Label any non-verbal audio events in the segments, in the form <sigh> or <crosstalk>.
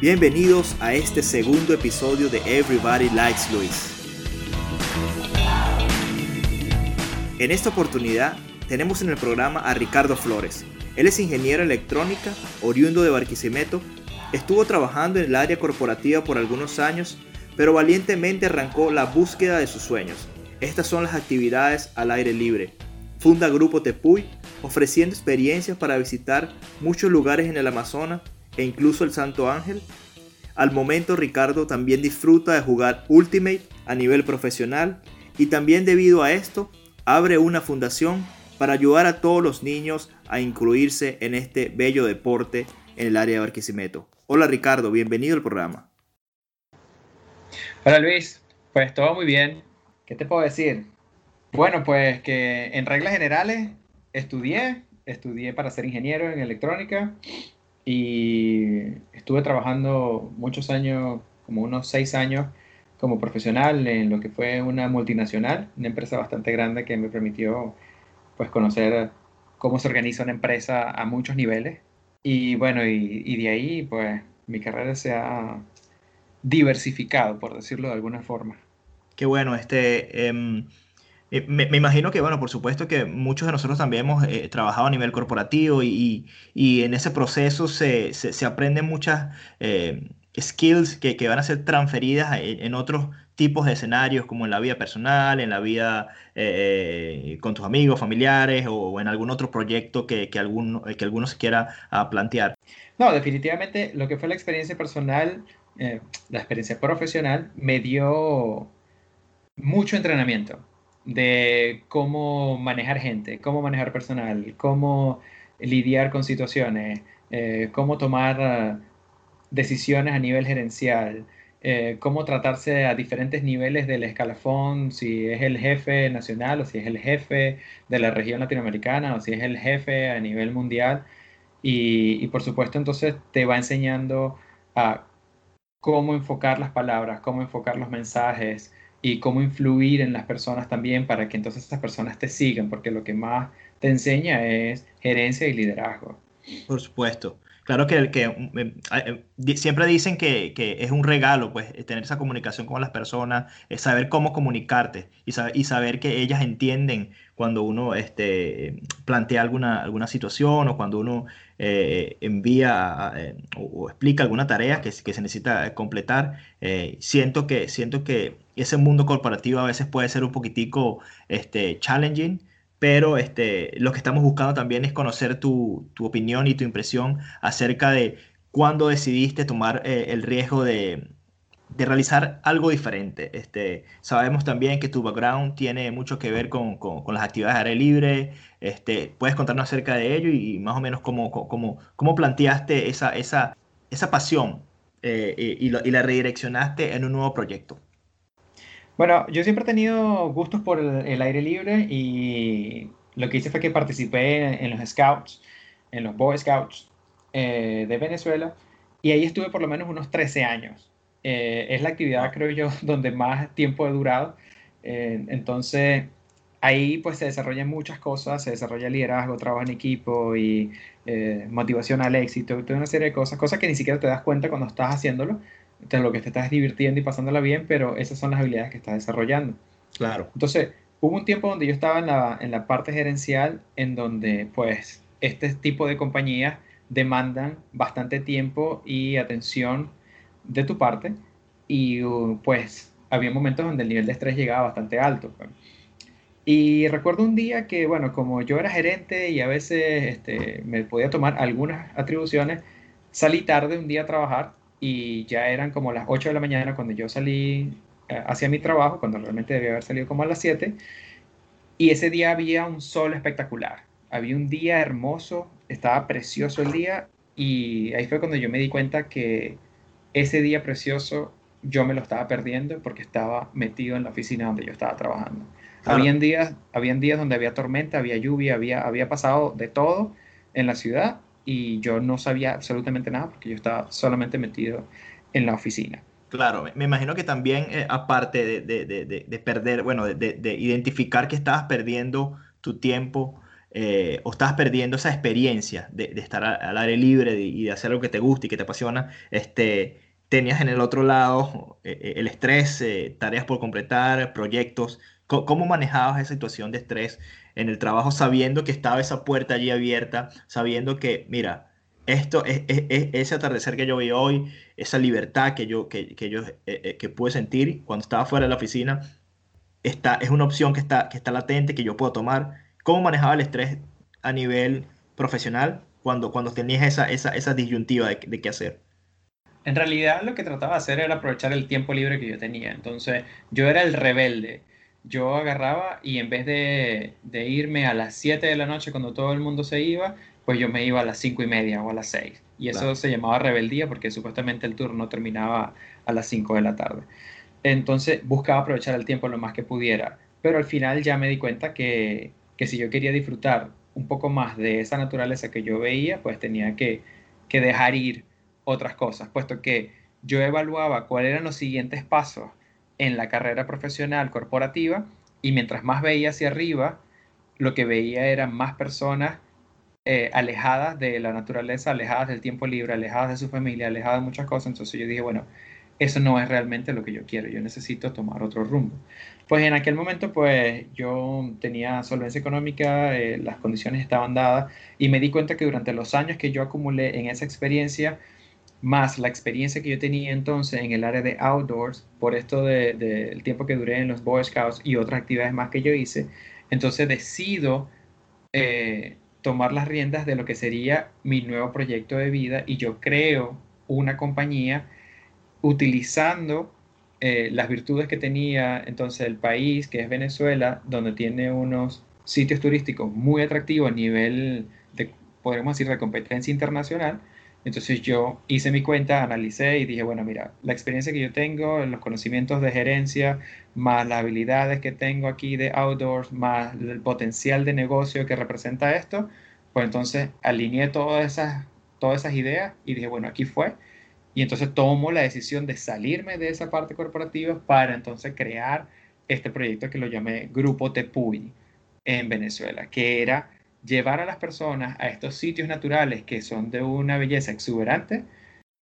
Bienvenidos a este segundo episodio de Everybody Likes Luis. En esta oportunidad tenemos en el programa a Ricardo Flores. Él es ingeniero electrónica, oriundo de Barquisimeto. Estuvo trabajando en el área corporativa por algunos años, pero valientemente arrancó la búsqueda de sus sueños. Estas son las actividades al aire libre. Funda Grupo Tepuy, ofreciendo experiencias para visitar muchos lugares en el Amazonas e incluso el Santo Ángel. Al momento Ricardo también disfruta de jugar Ultimate a nivel profesional y también debido a esto abre una fundación para ayudar a todos los niños a incluirse en este bello deporte en el área de Barquisimeto. Hola Ricardo, bienvenido al programa. Hola Luis, pues todo muy bien. ¿Qué te puedo decir? Bueno, pues que en reglas generales estudié, estudié para ser ingeniero en electrónica y estuve trabajando muchos años, como unos seis años, como profesional en lo que fue una multinacional, una empresa bastante grande que me permitió pues conocer cómo se organiza una empresa a muchos niveles. Y bueno, y, de ahí pues mi carrera se ha diversificado, por decirlo de alguna forma. Qué bueno, este... Me, imagino que, bueno, por supuesto que muchos de nosotros también hemos eh, trabajado a nivel corporativo y, y, en ese proceso se, se, aprenden muchas eh, skills que, que, van a ser transferidas en, otros tipos de escenarios, como en la vida personal, en la vida eh, con tus amigos, familiares o, en algún otro proyecto que, que, alguno, que alguno se quiera ah, plantear. No, definitivamente lo que fue la experiencia personal, la experiencia profesional, me dio mucho entrenamiento de cómo manejar gente, cómo manejar personal, cómo lidiar con situaciones, eh, cómo tomar decisiones a nivel gerencial, eh, cómo tratarse a diferentes niveles del escalafón, si es el jefe nacional o si es el jefe de la región latinoamericana o si es el jefe a nivel mundial. Y, por supuesto entonces te va enseñando a cómo enfocar las palabras, cómo enfocar los mensajes y cómo influir en las personas también para que entonces esas personas te sigan, porque lo que más te enseña es gerencia y liderazgo. Por supuesto. Claro que, que eh, eh, siempre dicen que, es un regalo, pues, eh, tener esa comunicación con las personas, saber cómo comunicarte y, saber, que ellas entienden cuando uno este, plantea alguna, alguna situación o cuando uno envía o, explica alguna tarea que, que se necesita completar. siento, que, siento que ese mundo corporativo a veces puede ser un poquitico este, challenging pero este, lo que estamos buscando también es conocer tu, opinión y tu impresión acerca de cuándo decidiste tomar eh, el riesgo de, realizar algo diferente. Este, sabemos también que tu background tiene mucho que ver con, las actividades de aire libre. Este, ¿Puedes contarnos acerca de ello y, más o menos cómo, cómo, cómo planteaste esa, esa, esa pasión eh, y, y la redireccionaste en un nuevo proyecto? Bueno, yo siempre he tenido gustos por el, aire libre y lo que hice fue que participé en, los Scouts, en los Boy Scouts eh, de Venezuela y ahí estuve por lo menos unos 13 años. Eh, es la actividad, creo yo, <laughs> donde más tiempo he durado. Eh, entonces, ahí pues se desarrollan muchas cosas, se desarrolla liderazgo, trabajo en equipo y motivación al éxito, toda una serie de cosas, cosas que ni siquiera te das cuenta cuando estás haciéndolo, entonces, lo que te estás divirtiendo y pasándola bien, pero esas son las habilidades que estás desarrollando. Claro. Entonces, hubo un tiempo donde yo estaba en la, en la parte gerencial, en donde, pues, este tipo de compañías demandan bastante tiempo y atención de tu parte, y uh, pues, había momentos donde el nivel de estrés llegaba bastante alto. Pues. Y recuerdo un día que, bueno, como yo era gerente y a veces este, me podía tomar algunas atribuciones, salí tarde un día a trabajar y ya eran como las 8 de la mañana cuando yo salí eh, hacia mi trabajo, cuando realmente debía haber salido como a las 7. Y ese día había un sol espectacular, había un día hermoso, estaba precioso el día y ahí fue cuando yo me di cuenta que ese día precioso yo me lo estaba perdiendo porque estaba metido en la oficina donde yo estaba trabajando. Habían, días, habían días donde había tormenta, había lluvia, había, había pasado de todo en la ciudad y yo no sabía absolutamente nada porque yo estaba solamente metido en la oficina. Claro, me imagino que también, eh, aparte de, perder, bueno, de, identificar que estabas perdiendo tu tiempo, eh, o estabas perdiendo esa experiencia de, estar al aire libre y de hacer algo que te gusta y que te apasiona, este, tenías en el otro lado eh, eh, el estrés, tareas por completar, proyectos. ¿Cómo, manejabas esa situación de estrés en el trabajo sabiendo que estaba esa puerta allí abierta, sabiendo que, mira, esto es, ese atardecer que yo vi hoy, esa libertad que yo, que, que yo que pude sentir cuando estaba fuera de la oficina, está, es una opción que está, que está latente, que yo puedo tomar ¿Cómo manejaba el estrés a nivel profesional cuando, cuando tenías esa, esa, esa disyuntiva de, qué hacer? En realidad lo que trataba de hacer era aprovechar el tiempo libre que yo tenía. Entonces yo era el rebelde. Yo agarraba y en vez de, de irme a las 7 de la noche cuando todo el mundo se iba, pues yo me iba a las 5 y media o a las 6. Y eso se llamaba rebeldía porque supuestamente el turno terminaba a las 5 de la tarde. Entonces buscaba aprovechar el tiempo lo más que pudiera. Pero al final ya me di cuenta que, que si yo quería disfrutar un poco más de esa naturaleza que yo veía, pues tenía que, dejar ir otras cosas, puesto que yo evaluaba cuáles eran los siguientes pasos en la carrera profesional corporativa y mientras más veía hacia arriba, lo que veía eran más personas eh, alejadas de la naturaleza, alejadas del tiempo libre, alejadas de su familia, alejadas de muchas cosas. Entonces yo dije, bueno, eso no es realmente lo que yo quiero, yo necesito tomar otro rumbo. Pues en aquel momento, pues yo tenía solvencia económica, eh, las condiciones estaban dadas y me di cuenta que durante los años que yo acumulé en esa experiencia, más la experiencia que yo tenía entonces en el área de outdoors, por esto del de, tiempo que duré en los Boy Scouts y otras actividades más que yo hice, entonces decido eh, tomar las riendas de lo que sería mi nuevo proyecto de vida y yo creo una compañía utilizando eh, las virtudes que tenía entonces el país, que es Venezuela, donde tiene unos sitios turísticos muy atractivos a nivel de, podemos decir, de competencia internacional. Entonces yo hice mi cuenta, analicé y dije, bueno, mira, la experiencia que yo tengo, los conocimientos de gerencia, más las habilidades que tengo aquí de outdoors, más el potencial de negocio que representa esto, pues entonces alineé todas esas, todas esas ideas y dije, bueno, aquí fue. Y entonces tomo la decisión de salirme de esa parte corporativa para entonces crear este proyecto que lo llamé Grupo Tepuy en Venezuela, que era llevar a las personas a estos sitios naturales que son de una belleza exuberante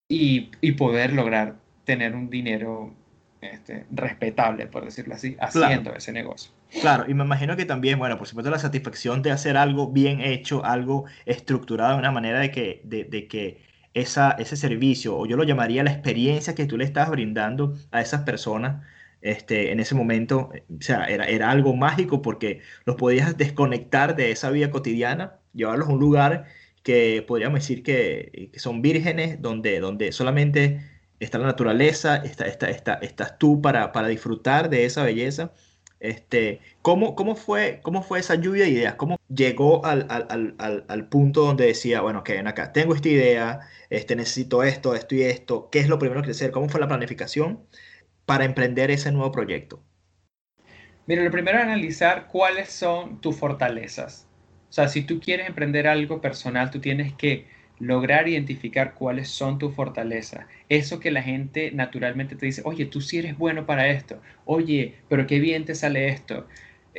y, y poder lograr tener un dinero este, respetable, por decirlo así, haciendo ese negocio. Claro, y me imagino que también, bueno, por supuesto la satisfacción de hacer algo bien hecho, algo estructurado de una manera de que, de, de que esa, ese servicio, o yo lo llamaría la experiencia que tú le estás brindando a esas personas este, en ese momento, sea, era, era algo mágico porque los podías desconectar de esa vida cotidiana, llevarlos a un lugar que podríamos decir que, son vírgenes, donde, donde solamente está la naturaleza, está, está, está, estás tú para, para disfrutar de esa belleza este, ¿cómo, cómo, fue, ¿Cómo fue esa lluvia de ideas? ¿Cómo llegó al, al, al, al punto donde decía, bueno, que ven acá, tengo esta idea, este, necesito esto, esto y esto, ¿qué es lo primero que hacer? ¿Cómo fue la planificación para emprender ese nuevo proyecto? Mira, lo primero es analizar cuáles son tus fortalezas. O sea, si tú quieres emprender algo personal, tú tienes que lograr identificar cuáles son tus fortalezas. Eso que la gente naturalmente te dice, oye, tú sí eres bueno para esto, oye, pero qué bien te sale esto.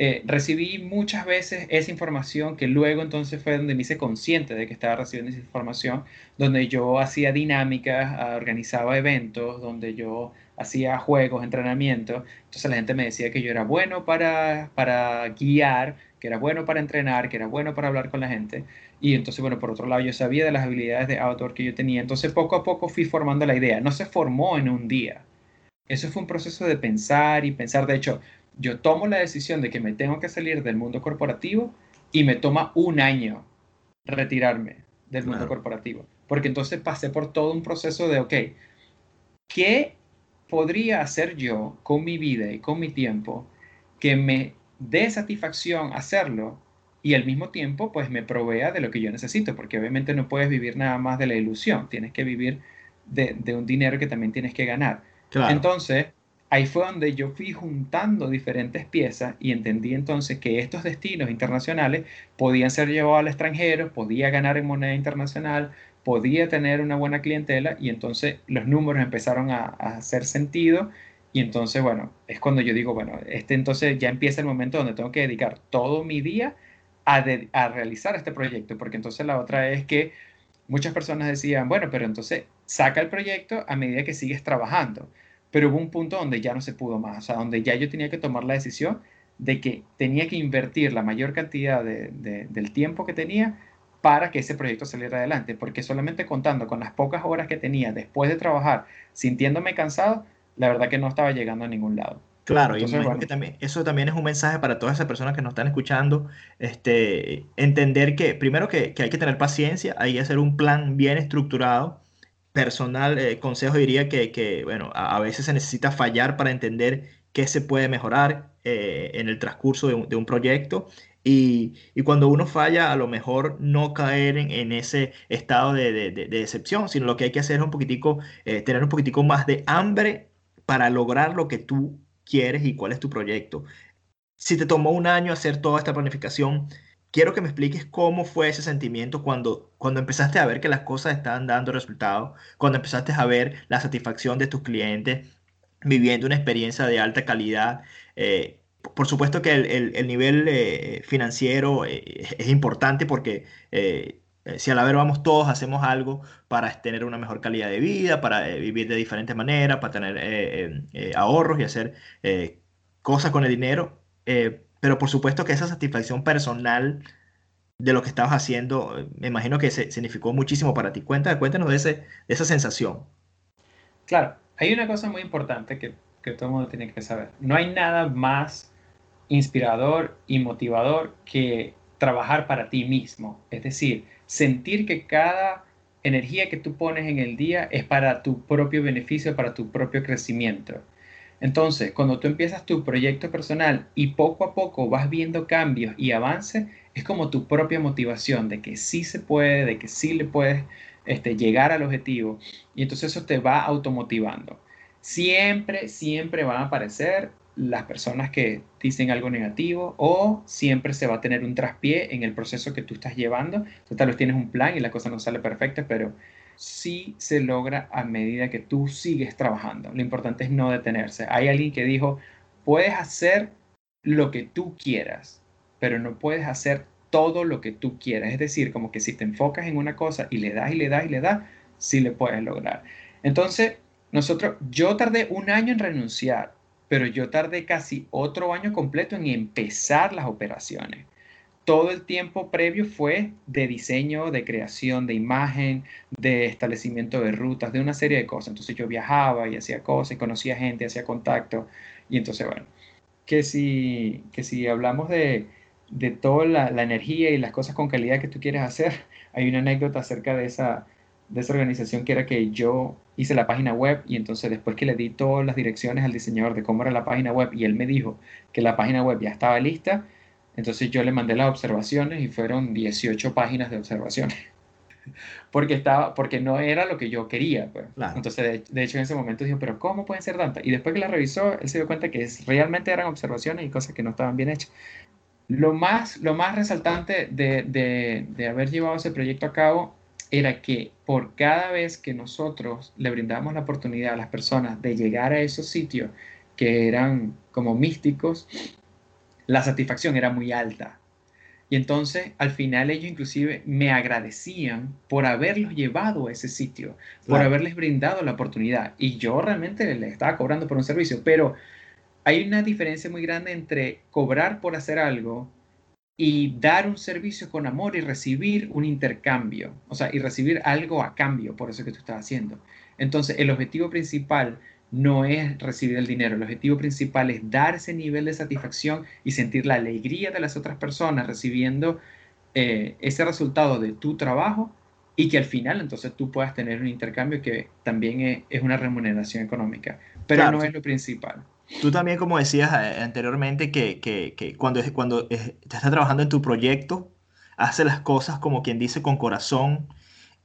Eh, recibí muchas veces esa información que luego entonces fue donde me hice consciente de que estaba recibiendo esa información, donde yo hacía dinámicas, ah, organizaba eventos, donde yo hacía juegos, entrenamientos. Entonces la gente me decía que yo era bueno para, para guiar, que era bueno para entrenar, que era bueno para hablar con la gente. Y entonces, bueno, por otro lado, yo sabía de las habilidades de outdoor que yo tenía. Entonces, poco a poco fui formando la idea. No se formó en un día. Eso fue un proceso de pensar y pensar. De hecho, yo tomo la decisión de que me tengo que salir del mundo corporativo y me toma un año retirarme del mundo corporativo. Porque entonces pasé por todo un proceso de, ok, ¿qué podría hacer yo con mi vida y con mi tiempo que me dé satisfacción hacerlo y al mismo tiempo pues me provea de lo que yo necesito, porque obviamente no puedes vivir nada más de la ilusión, tienes que vivir de, un dinero que también tienes que ganar. Entonces, ahí fue donde yo fui juntando diferentes piezas y entendí entonces que estos destinos internacionales podían ser llevados al extranjero, podía ganar en moneda internacional, podía tener una buena clientela y entonces los números empezaron a, hacer sentido y entonces, bueno, es cuando yo digo, bueno, este entonces ya empieza el momento donde tengo que dedicar todo mi día a, a realizar este proyecto, porque entonces la otra es que muchas personas decían, bueno, pero entonces saca el proyecto a medida que sigues trabajando. Pero hubo un punto donde ya no se pudo más, o sea, donde ya yo tenía que tomar la decisión de que tenía que invertir la mayor cantidad del tiempo que tenía para que ese proyecto saliera adelante, porque solamente contando con las pocas horas que tenía después de trabajar, sintiéndome cansado, la verdad que no estaba llegando a ningún lado. Claro, y que también, eso también es un mensaje para todas esas personas que nos están escuchando, este, entender que primero que, hay que tener paciencia, hay que hacer un plan bien estructurado, personal, eh, consejo diría que, bueno, a, veces se necesita fallar para entender qué se puede mejorar eh, en el transcurso de un, proyecto y, cuando uno falla, a lo mejor no caer en, ese estado de, decepción, sino lo que hay que hacer es un poquitico, eh, tener un poquitico más de hambre para lograr lo que tú quieres y cuál es tu proyecto. Si te tomó un año hacer toda esta planificación, quiero que me expliques cómo fue ese sentimiento cuando, cuando empezaste a ver que las cosas estaban dando resultados, cuando empezaste a ver la satisfacción de tus clientes viviendo una experiencia de alta calidad. Eh, por supuesto que el, nivel eh, financiero eh, es importante porque si a la vamos todos, hacemos algo para tener una mejor calidad de vida, para vivir de diferentes maneras, para tener ahorros y hacer cosas con el dinero. Pero por supuesto que esa satisfacción personal de lo que estabas haciendo, me imagino que significó muchísimo para ti. Cuéntanos, cuéntanos de, ese, esa sensación. Claro, hay una cosa muy importante que, que todo el mundo tiene que saber. No hay nada más inspirador y motivador que trabajar para ti mismo. Es decir, sentir que cada energía que tú pones en el día es para tu propio beneficio, para tu propio crecimiento. Entonces, cuando tú empiezas tu proyecto personal y poco a poco vas viendo cambios y avances, es como tu propia motivación de que sí se puede, de que sí le puedes este, llegar al objetivo. Y entonces eso te va automotivando. Siempre, siempre van a aparecer las personas que dicen algo negativo o siempre se va a tener un traspié en el proceso que tú estás llevando. Entonces tal vez tienes un plan y la cosa no sale perfecta, pero sí se logra a medida que tú sigues trabajando. Lo importante es no detenerse. Hay alguien que dijo, puedes hacer lo que tú quieras, pero no puedes hacer todo lo que tú quieras. Es decir, como que si te enfocas en una cosa y le das y le das y le das, sí le puedes lograr. Entonces, nosotros, yo tardé un año en renunciar, pero yo tardé casi otro año completo en empezar las operaciones. Todo el tiempo previo fue de diseño, de creación de imagen, de establecimiento de rutas, de una serie de cosas. Entonces yo viajaba y hacía cosas, y conocía gente, hacía contacto. Y entonces, bueno, que si, que si hablamos de, de toda la, energía y las cosas con calidad que tú quieres hacer. <laughs> Hay una anécdota acerca de esa, de esa organización que era que yo hice la página web y entonces después que le di todas las direcciones al diseñador de cómo era la página web y él me dijo que la página web ya estaba lista, entonces yo le mandé las observaciones y fueron 18 páginas de observaciones. <laughs> porque, estaba, porque no era lo que yo quería. Pues. Entonces, de, hecho, en ese momento dijo, pero ¿cómo pueden ser tantas? Y después que la revisó, él se dio cuenta que realmente eran observaciones y cosas que no estaban bien hechas. Lo más, lo más resaltante de, haber llevado ese proyecto a cabo era que por cada vez que nosotros le brindamos la oportunidad a las personas de llegar a esos sitios que eran como místicos, la satisfacción era muy alta. Y entonces al final ellos inclusive me agradecían por haberlos llevado a ese sitio, por haberles brindado la oportunidad. Y yo realmente les estaba cobrando por un servicio, pero hay una diferencia muy grande entre cobrar por hacer algo y dar un servicio con amor y recibir un intercambio, o sea, y recibir algo a cambio por eso que tú estás haciendo. Entonces, el objetivo principal no es recibir el dinero, el objetivo principal es dar ese nivel de satisfacción y sentir la alegría de las otras personas recibiendo eh, ese resultado de tu trabajo y que al final entonces tú puedas tener un intercambio que también es, una remuneración económica, pero no es lo principal. Tú también, como decías eh, anteriormente, que, que, que cuando, cuando te estás trabajando en tu proyecto, haces las cosas como quien dice con corazón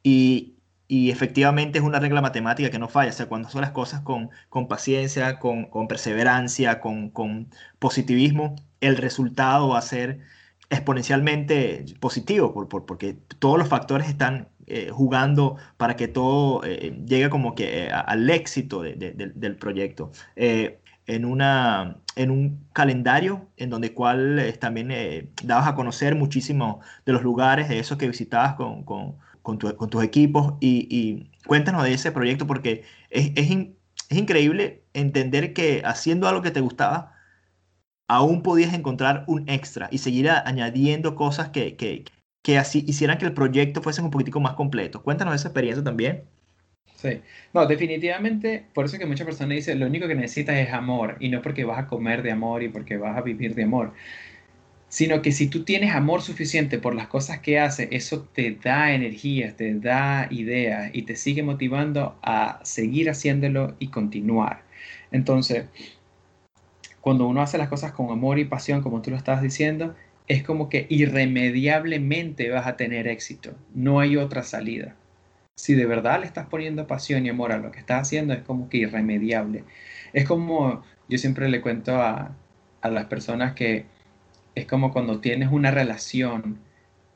y, y, efectivamente es una regla matemática que no falla. O sea, cuando haces las cosas con, con paciencia, con, con perseverancia, con, con, positivismo, el resultado va a ser exponencialmente positivo por, por, porque todos los factores están eh, jugando para que todo eh, llegue como que al éxito del proyecto. en, una, en un calendario en donde cual eh, también eh, dabas a conocer muchísimo de los lugares, de esos que visitabas con, con, tus equipos. Y, cuéntanos de ese proyecto porque es, es, es, increíble entender que haciendo algo que te gustaba, aún podías encontrar un extra y seguir añadiendo cosas que, que, que así hicieran que el proyecto fuese un poquitico más completo. Cuéntanos esa experiencia también. Sí, no, definitivamente, por eso que muchas personas dicen, lo único que necesitas es amor, y no porque vas a comer de amor y porque vas a vivir de amor, sino que si tú tienes amor suficiente por las cosas que haces, eso te da energía, te da ideas y te sigue motivando a seguir haciéndolo y continuar. Entonces, cuando uno hace las cosas con amor y pasión, como tú lo estabas diciendo, es como que irremediablemente vas a tener éxito, no hay otra salida si de verdad le estás poniendo pasión y amor a lo que estás haciendo, es como que irremediable. Es como, yo siempre le cuento a, las personas que es como cuando tienes una relación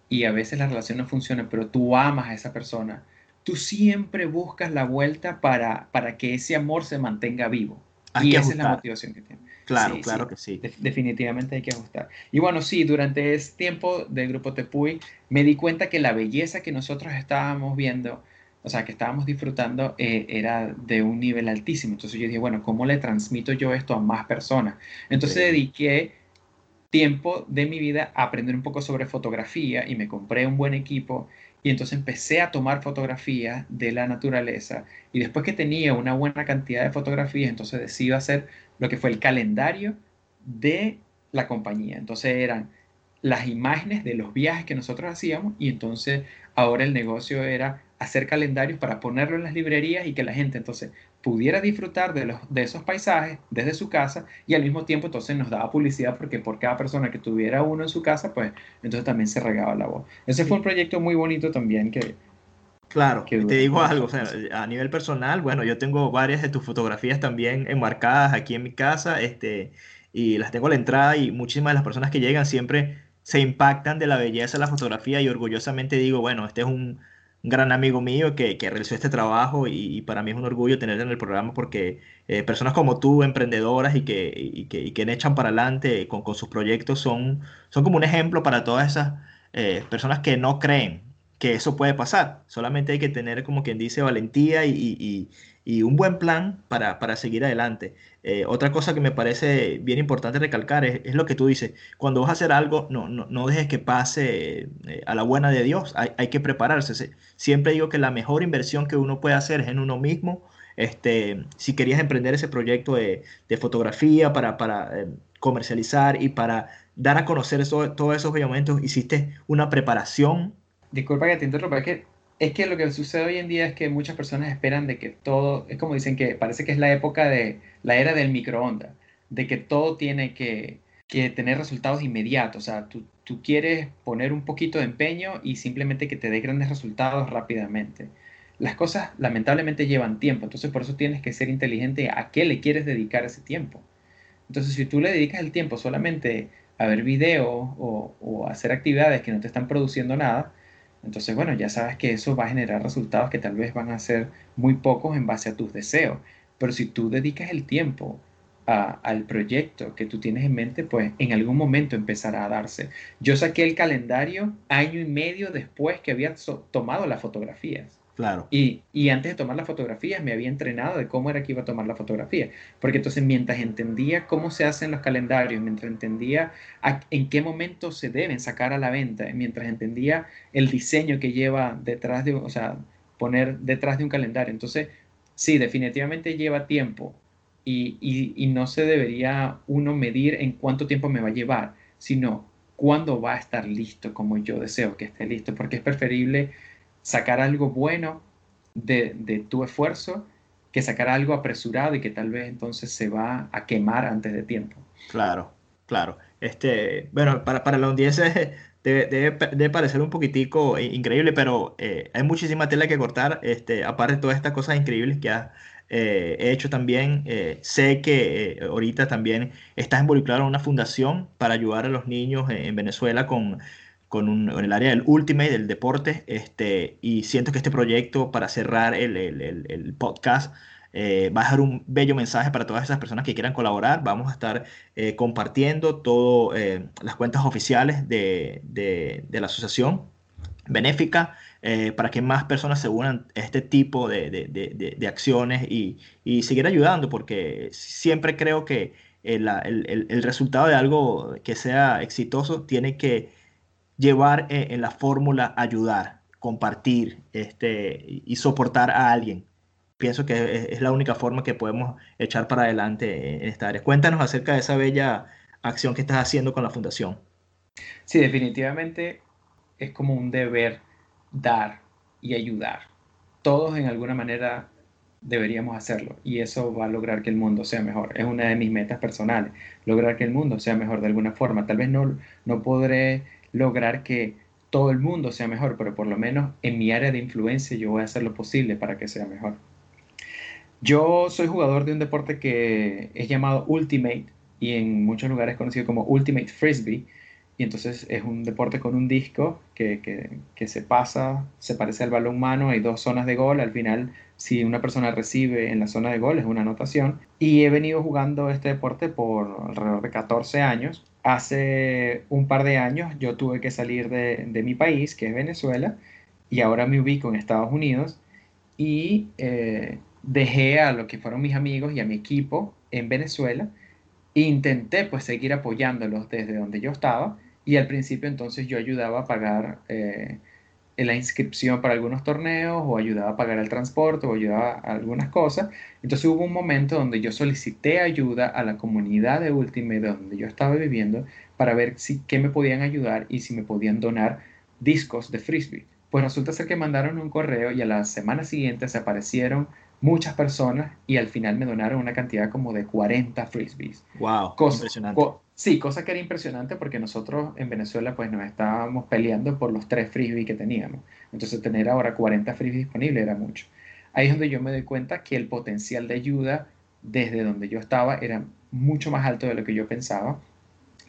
y a veces la relación no funciona, pero tú amas a esa persona, tú siempre buscas la vuelta para, para que ese amor se mantenga vivo. y esa es la motivación que tiene. Claro, claro que sí. definitivamente hay que ajustar. Y bueno, sí, durante ese tiempo del grupo Tepuy me di cuenta que la belleza que nosotros estábamos viendo o sea, que estábamos disfrutando, eh, era de un nivel altísimo. Entonces yo dije, bueno, ¿cómo le transmito yo esto a más personas? Entonces dediqué tiempo de mi vida a aprender un poco sobre fotografía y me compré un buen equipo y entonces empecé a tomar fotografías de la naturaleza y después que tenía una buena cantidad de fotografías, entonces decidí hacer lo que fue el calendario de la compañía. Entonces eran las imágenes de los viajes que nosotros hacíamos y entonces ahora el negocio era hacer calendarios para ponerlo en las librerías y que la gente entonces pudiera disfrutar de, los, de esos paisajes desde su casa y al mismo tiempo entonces nos daba publicidad porque por cada persona que tuviera uno en su casa, pues entonces también se regaba la voz. Ese fue un proyecto muy bonito también que... Claro, te digo algo, o sea, a nivel personal, bueno, yo tengo varias de tus fotografías también enmarcadas aquí en mi casa, este, y las tengo a la entrada y muchísimas de las personas que llegan siempre se impactan de la belleza de la fotografía y orgullosamente digo, bueno, este es un gran amigo mío que, que realizó este trabajo y, para mí es un orgullo tenerlo en el programa porque eh, personas como tú, emprendedoras y que, y que, y que echan para adelante con, con, sus proyectos son, son como un ejemplo para todas esas eh, personas que no creen que eso puede pasar. Solamente hay que tener, como quien dice, valentía y, y un buen plan para, para seguir adelante. Eh, otra cosa que me parece bien importante recalcar es, lo que tú dices. Cuando vas a hacer algo, no, no, no dejes que pase eh, a la buena de Dios. Hay, hay, que prepararse. Siempre digo que la mejor inversión que uno puede hacer es en uno mismo. Este, si querías emprender ese proyecto de, de fotografía para, para eh, comercializar y para dar a conocer eso, todos esos momentos, hiciste una preparación. Disculpa que te interrumpa, es que es que lo que sucede hoy en día es que muchas personas esperan de que todo, es como dicen que parece que es la época de la era del microondas, de que todo tiene que, tener resultados inmediatos. O sea, tú, tú, quieres poner un poquito de empeño y simplemente que te dé grandes resultados rápidamente. Las cosas lamentablemente llevan tiempo, entonces por eso tienes que ser inteligente a qué le quieres dedicar ese tiempo. Entonces, si tú le dedicas el tiempo solamente a ver videos o, o hacer actividades que no te están produciendo nada, entonces, bueno, ya sabes que eso va a generar resultados que tal vez van a ser muy pocos en base a tus deseos. Pero si tú dedicas el tiempo al proyecto que tú tienes en mente, pues en algún momento empezará a darse. Yo saqué el calendario año y medio después que había tomado las fotografías. Y, antes de tomar las fotografías me había entrenado de cómo era que iba a tomar la fotografía. Porque entonces mientras entendía cómo se hacen los calendarios, mientras entendía en qué momento se deben sacar a la venta, mientras entendía el diseño que lleva detrás de, o sea, poner detrás de un calendario. Entonces, sí, definitivamente lleva tiempo y, y no se debería uno medir en cuánto tiempo me va a llevar, sino cuándo va a estar listo como yo deseo que esté listo, porque es preferible sacar algo bueno de, tu esfuerzo que sacar algo apresurado y que tal vez entonces se va a quemar antes de tiempo. Claro, claro. Este, bueno, para, para la audiencia <laughs> debe, debe, parecer un poquitico increíble, pero eh, hay muchísima tela que cortar. Este, aparte de todas estas cosas increíbles que has eh, hecho también, eh, sé que ahorita también estás involucrado en una fundación para ayudar a los niños en Venezuela con con un, en el área del ultimate, del deporte, este, y siento que este proyecto, para cerrar el, el, el, podcast, eh, va a dejar un bello mensaje para todas esas personas que quieran colaborar. Vamos a estar eh, compartiendo todas las cuentas oficiales de, la asociación benéfica para que más personas se unan a este tipo de, acciones y, seguir ayudando, porque siempre creo que el, el, resultado de algo que sea exitoso tiene que llevar en la fórmula ayudar, compartir este, y soportar a alguien pienso que es, la única forma que podemos echar para adelante en esta área. Cuéntanos acerca de esa bella acción que estás haciendo con la fundación. Sí, definitivamente es como un deber dar y ayudar. Todos en alguna manera deberíamos hacerlo y eso va a lograr que el mundo sea mejor. Es una de mis metas personales, lograr que el mundo sea mejor de alguna forma. Tal vez no, no podré lograr que todo el mundo sea mejor, pero por lo menos en mi área de influencia yo voy a hacer lo posible para que sea mejor. Yo soy jugador de un deporte que es llamado Ultimate y en muchos lugares conocido como Ultimate Frisbee. Y entonces es un deporte con un disco que, que, se pasa, se parece al balón humano, hay dos zonas de gol. Al final, si una persona recibe en la zona de gol, es una anotación. Y he venido jugando este deporte por alrededor de 14 años. Hace un par de años yo tuve que salir de, de mi país, que es Venezuela, y ahora me ubico en Estados Unidos. Y eh, dejé a lo que fueron mis amigos y a mi equipo en Venezuela intenté pues seguir apoyándolos desde donde yo estaba y al principio entonces yo ayudaba a pagar eh, la inscripción para algunos torneos o ayudaba a pagar el transporte o ayudaba a algunas cosas. Entonces hubo un momento donde yo solicité ayuda a la comunidad de Ultimate donde yo estaba viviendo para ver si qué me podían ayudar y si me podían donar discos de frisbee. Pues resulta ser que mandaron un correo y a la semana siguiente se aparecieron muchas personas y al final me donaron una cantidad como de 40 frisbees. Wow, impresionante. Sí, cosa que era impresionante porque nosotros en Venezuela pues nos estábamos peleando por los tres frisbees que teníamos. Entonces tener ahora 40 frisbees disponibles era mucho. Ahí es donde yo me doy cuenta que el potencial de ayuda desde donde yo estaba era mucho más alto de lo que yo pensaba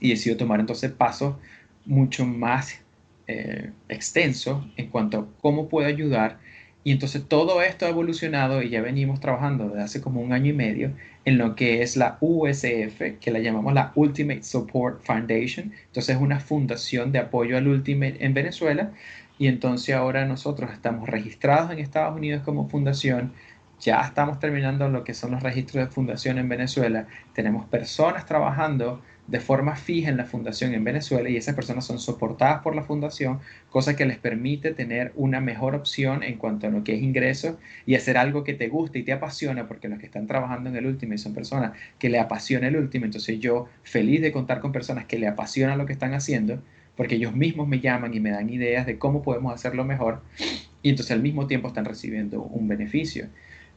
y decido tomar entonces pasos mucho más eh, extensos en cuanto a cómo puedo ayudar y entonces todo esto ha evolucionado y ya venimos trabajando desde hace como un año y medio en lo que es la USF, que la llamamos la Ultimate Support Foundation. Entonces es una fundación de apoyo al Ultimate en Venezuela. Y entonces ahora nosotros estamos registrados en Estados Unidos como fundación. Ya estamos terminando lo que son los registros de fundación en Venezuela. Tenemos personas trabajando de forma fija en la fundación en Venezuela y esas personas son soportadas por la fundación, cosa que les permite tener una mejor opción en cuanto a lo que es ingreso y hacer algo que te guste y te apasiona, porque los que están trabajando en el último son personas que le apasiona el último, entonces yo feliz de contar con personas que le apasionan lo que están haciendo, porque ellos mismos me llaman y me dan ideas de cómo podemos hacerlo mejor y entonces al mismo tiempo están recibiendo un beneficio.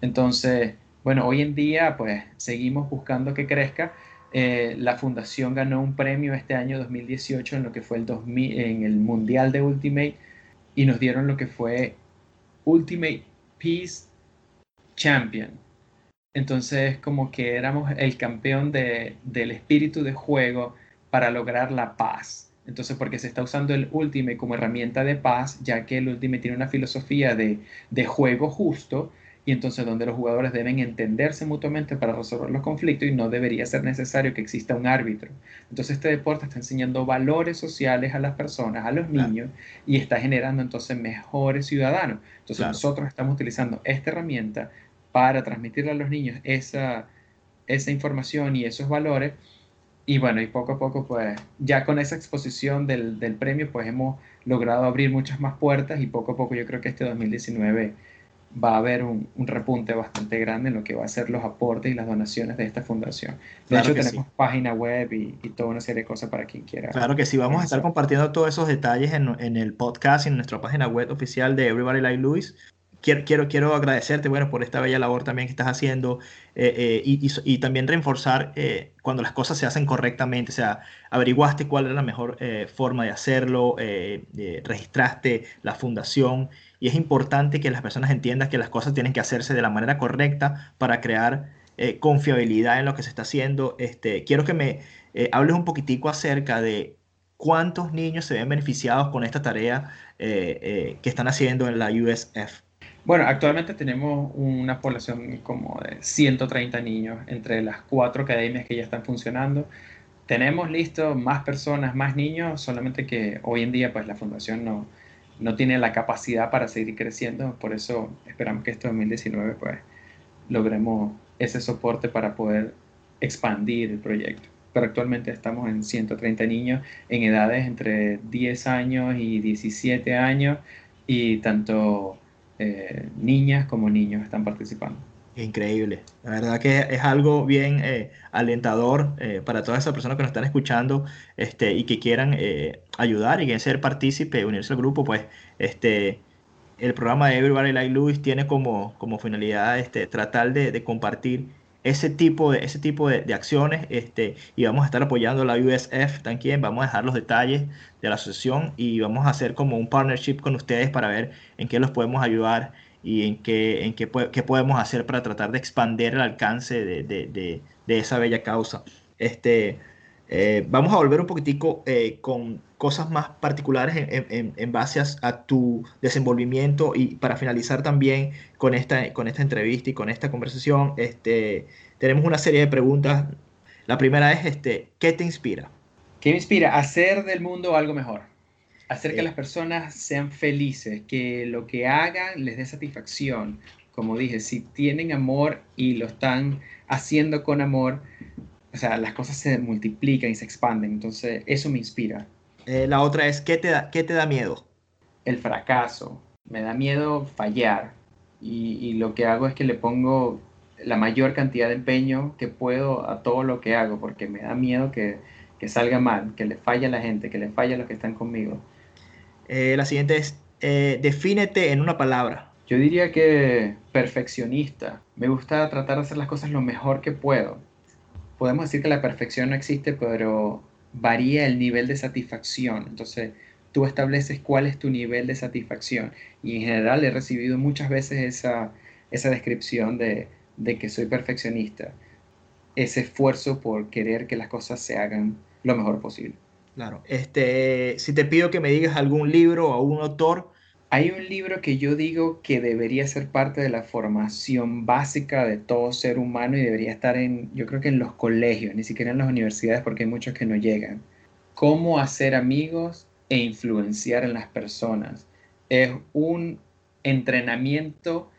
Entonces, bueno, hoy en día pues seguimos buscando que crezca eh, la fundación ganó un premio este año 2018 en lo que fue el 2000, en el Mundial de Ultimate y nos dieron lo que fue Ultimate Peace Champion. Entonces como que éramos el campeón de, del espíritu de juego para lograr la paz. Entonces, porque se está usando el Ultimate como herramienta de paz, ya que el Ultimate tiene una filosofía de, de juego justo, y entonces donde los jugadores deben entenderse mutuamente para resolver los conflictos y no debería ser necesario que exista un árbitro. Entonces este deporte está enseñando valores sociales a las personas, a los niños y está generando entonces mejores ciudadanos. Entonces nosotros estamos utilizando esta herramienta para transmitirle a los niños esa, esa información y esos valores. Y bueno, y poco a poco, pues ya con esa exposición del, del premio, pues hemos logrado abrir muchas más puertas y poco a poco yo creo que este 2019 va a haber un, repunte bastante grande en lo que va a ser los aportes y las donaciones de esta fundación. De hecho, tenemos página web y, toda una serie de cosas para quien quiera. Claro que sí, vamos a estar compartiendo todos esos detalles en, el podcast y en nuestra página web oficial de Everybody Like Luis. Quiero, quiero, quiero agradecerte, bueno, por esta bella labor también que estás haciendo eh, eh, y, también reforzar eh, cuando las cosas se hacen correctamente, o sea, averiguaste cuál era la mejor forma de hacerlo, registraste la fundación y es importante que las personas entiendan que las cosas tienen que hacerse de la manera correcta para crear eh, confiabilidad en lo que se está haciendo. Este, quiero que me eh, hables un poquitico acerca de cuántos niños se ven beneficiados con esta tarea eh, que están haciendo en la USF. Bueno, actualmente tenemos una población como de 130 niños entre las cuatro academias que ya están funcionando. Tenemos listo más personas, más niños, solamente que hoy en día pues la fundación no, no tiene la capacidad para seguir creciendo, por eso esperamos que este 2019 pues logremos ese soporte para poder expandir el proyecto. Pero actualmente estamos en 130 niños en edades entre 10 años y 17 años y tanto eh, niñas como niños están participando. Increíble. La verdad que es algo bien eh, alentador eh, para todas esas personas que nos están escuchando este, y que quieran ayudar y que ser partícipe, unirse al grupo, pues este, el programa de Everybody Like Louis tiene como, como finalidad este, tratar de, compartir ese tipo de, ese tipo de, acciones este, y vamos a estar apoyando la USF también, vamos a dejar los detalles de la asociación y vamos a hacer como un partnership con ustedes para ver en qué los podemos ayudar y en qué, en qué, qué podemos hacer para tratar de expandir el alcance de, de, de, de esa bella causa. Este, eh, vamos a volver un poquitico eh, con cosas más particulares en, en, base a, tu desenvolvimiento y para finalizar también con esta, con esta entrevista y con esta conversación, este, tenemos una serie de preguntas. La primera es, este, ¿qué te inspira? ¿Qué me inspira? Hacer del mundo algo mejor. Hacer que las personas sean felices, que lo que hagan les dé satisfacción. Como dije, si tienen amor y lo están haciendo con amor, o sea, las cosas se multiplican y se expanden. Entonces, eso me inspira. Eh, la otra es, ¿qué te, da, ¿qué te da miedo? El fracaso. Me da miedo fallar. Y, lo que hago es que le pongo la mayor cantidad de empeño que puedo a todo lo que hago, porque me da miedo que, salga mal, que le falle a la gente, que le falle a los que están conmigo. Eh, la siguiente es, eh, defínete en una palabra. Yo diría que perfeccionista. Me gusta tratar de hacer las cosas lo mejor que puedo podemos decir que la perfección no existe, pero varía el nivel de satisfacción. Entonces, tú estableces cuál es tu nivel de satisfacción. Y en general he recibido muchas veces esa, esa descripción de, de que soy perfeccionista. Ese esfuerzo por querer que las cosas se hagan lo mejor posible. Claro. Este, si te pido que me digas algún libro o algún autor hay un libro que yo digo que debería ser parte de la formación básica de todo ser humano y debería estar en, yo creo que en los colegios, ni siquiera en las universidades porque hay muchos que no llegan. Cómo hacer amigos e influenciar en las personas. Es un entrenamiento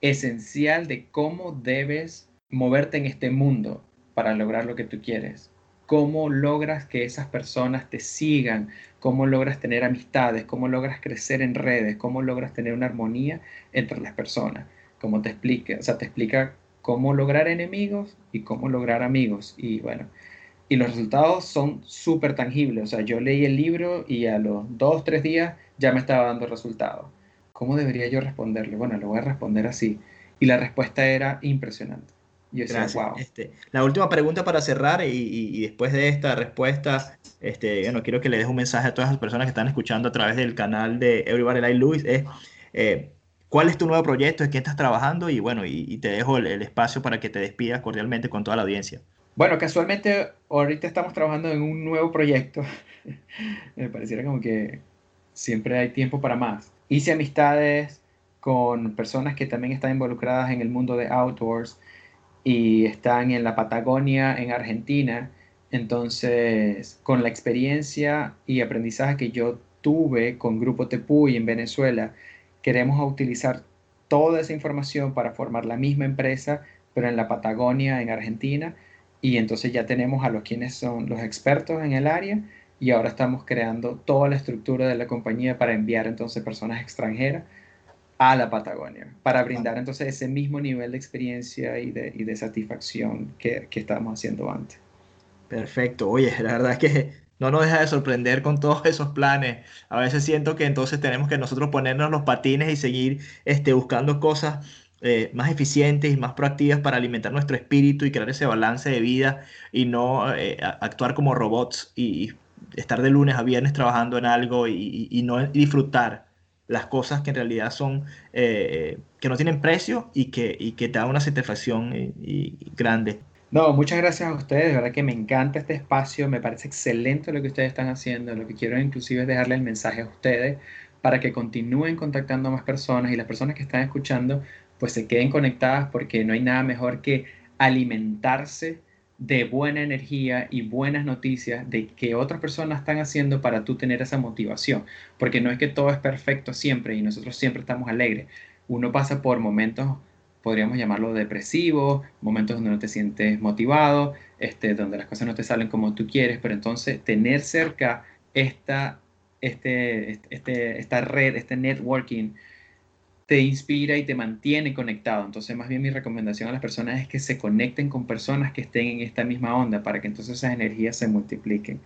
esencial de cómo debes moverte en este mundo para lograr lo que tú quieres cómo logras que esas personas te sigan, cómo logras tener amistades, cómo logras crecer en redes, cómo logras tener una armonía entre las personas, como te explica, o sea, te explica cómo lograr enemigos y cómo lograr amigos. Y bueno, y los resultados son súper tangibles. O sea, yo leí el libro y a los dos, tres días ya me estaba dando resultados. ¿Cómo debería yo responderle? Bueno, lo voy a responder así. Y la respuesta era impresionante. Este, la última pregunta para cerrar y, después de esta respuesta, este, bueno, quiero que le des un mensaje a todas las personas que están escuchando a través del canal de Everybody Like Luis. Es, eh, ¿Cuál es tu nuevo proyecto? ¿En qué estás trabajando? Y bueno, y, te dejo el, espacio para que te despidas cordialmente con toda la audiencia. Bueno, casualmente ahorita estamos trabajando en un nuevo proyecto. <laughs> Me pareciera como que siempre hay tiempo para más. Hice amistades con personas que también están involucradas en el mundo de outdoors y están en la Patagonia, en Argentina. Entonces, con la experiencia y aprendizaje que yo tuve con Grupo Tepuy en Venezuela, queremos utilizar toda esa información para formar la misma empresa, pero en la Patagonia, en Argentina. Y entonces ya tenemos a los quienes son los expertos en el área y ahora estamos creando toda la estructura de la compañía para enviar entonces personas extranjeras a la Patagonia, para brindar entonces ese mismo nivel de experiencia y de, y de satisfacción que, que estábamos haciendo antes. Perfecto, oye, la verdad es que no nos deja de sorprender con todos esos planes. A veces siento que entonces tenemos que nosotros ponernos los patines y seguir este, buscando cosas eh, más eficientes y más proactivas para alimentar nuestro espíritu y crear ese balance de vida y no eh, actuar como robots y, estar de lunes a viernes trabajando en algo y, y no disfrutar las cosas que en realidad son, eh, que no tienen precio y que, y que te dan una satisfacción y, grande. No, muchas gracias a ustedes, de verdad que me encanta este espacio, me parece excelente lo que ustedes están haciendo, lo que quiero inclusive es dejarle el mensaje a ustedes para que continúen contactando a más personas y las personas que están escuchando pues se queden conectadas porque no hay nada mejor que alimentarse de buena energía y buenas noticias de que otras personas están haciendo para tú tener esa motivación. Porque no es que todo es perfecto siempre y nosotros siempre estamos alegres. Uno pasa por momentos, podríamos llamarlo depresivos, momentos donde no te sientes motivado, este, donde las cosas no te salen como tú quieres, pero entonces tener cerca esta, este, este, esta red, este networking, te inspira y te mantiene conectado. Entonces, más bien mi recomendación a las personas es que se conecten con personas que estén en esta misma onda para que entonces esas energías se multipliquen.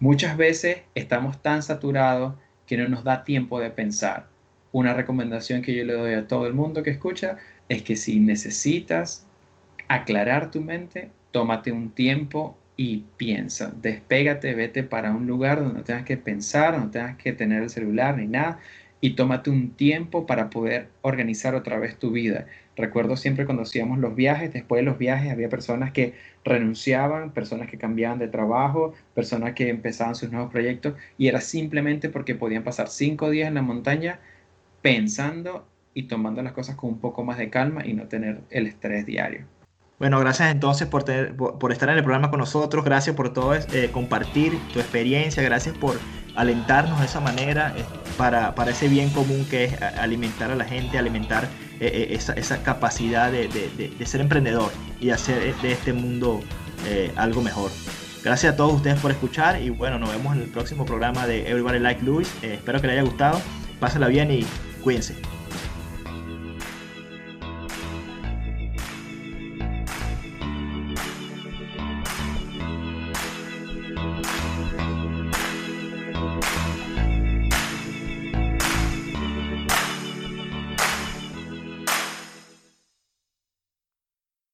Muchas veces estamos tan saturados que no nos da tiempo de pensar. Una recomendación que yo le doy a todo el mundo que escucha es que si necesitas aclarar tu mente, tómate un tiempo y piensa, despégate, vete para un lugar donde no tengas que pensar, no tengas que tener el celular ni nada y tómate un tiempo para poder organizar otra vez tu vida. Recuerdo siempre cuando hacíamos los viajes, después de los viajes había personas que renunciaban, personas que cambiaban de trabajo, personas que empezaban sus nuevos proyectos y era simplemente porque podían pasar cinco días en la montaña pensando y tomando las cosas con un poco más de calma y no tener el estrés diario. Bueno, gracias entonces por, por, estar en el programa con nosotros, gracias por todo eh, compartir tu experiencia, gracias por alentarnos de esa manera eh, para, para, ese bien común que es alimentar a la gente, alimentar eh, esa, esa, capacidad de, de, ser emprendedor y hacer de este mundo algo mejor. Gracias a todos ustedes por escuchar y bueno, nos vemos en el próximo programa de Everybody Like Louis. espero que les haya gustado, pásenla bien y cuídense.